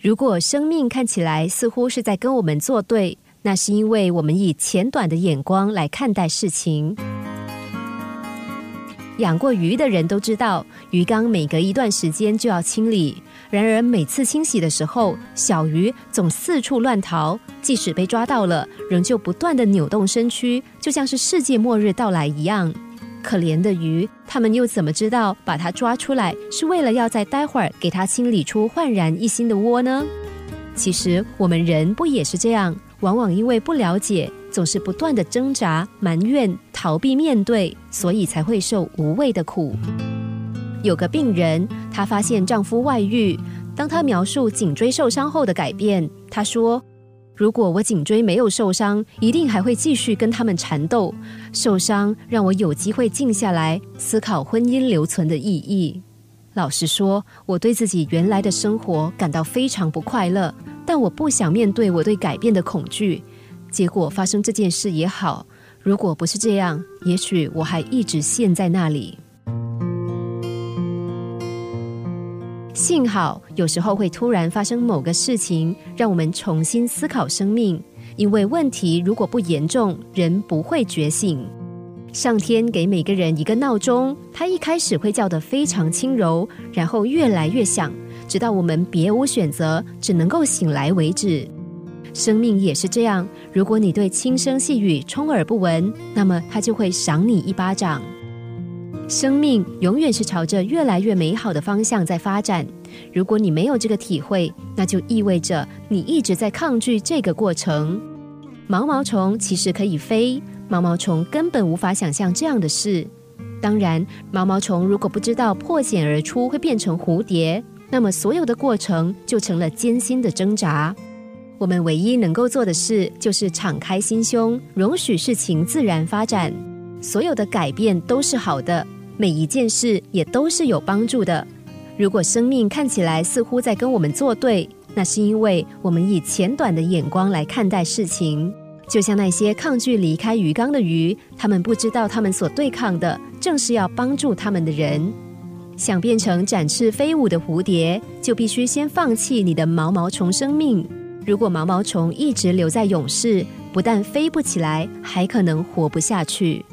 如果生命看起来似乎是在跟我们作对，那是因为我们以浅短的眼光来看待事情。养过鱼的人都知道，鱼缸每隔一段时间就要清理。然而每次清洗的时候，小鱼总四处乱逃，即使被抓到了，仍旧不断的扭动身躯，就像是世界末日到来一样。可怜的鱼，他们又怎么知道把它抓出来是为了要在待会儿给它清理出焕然一新的窝呢？其实我们人不也是这样？往往因为不了解，总是不断的挣扎、埋怨、逃避面对，所以才会受无谓的苦。有个病人，她发现丈夫外遇。当她描述颈椎受伤后的改变，她说：“如果我颈椎没有受伤，一定还会继续跟他们缠斗。受伤让我有机会静下来思考婚姻留存的意义。老实说，我对自己原来的生活感到非常不快乐。”但我不想面对我对改变的恐惧，结果发生这件事也好。如果不是这样，也许我还一直陷在那里。幸好有时候会突然发生某个事情，让我们重新思考生命。因为问题如果不严重，人不会觉醒。上天给每个人一个闹钟，它一开始会叫得非常轻柔，然后越来越响。直到我们别无选择，只能够醒来为止。生命也是这样，如果你对轻声细语充耳不闻，那么它就会赏你一巴掌。生命永远是朝着越来越美好的方向在发展。如果你没有这个体会，那就意味着你一直在抗拒这个过程。毛毛虫其实可以飞，毛毛虫根本无法想象这样的事。当然，毛毛虫如果不知道破茧而出会变成蝴蝶。那么，所有的过程就成了艰辛的挣扎。我们唯一能够做的事，就是敞开心胸，容许事情自然发展。所有的改变都是好的，每一件事也都是有帮助的。如果生命看起来似乎在跟我们作对，那是因为我们以浅短的眼光来看待事情。就像那些抗拒离开鱼缸的鱼，他们不知道他们所对抗的，正是要帮助他们的人。想变成展翅飞舞的蝴蝶，就必须先放弃你的毛毛虫生命。如果毛毛虫一直留在蛹室，不但飞不起来，还可能活不下去。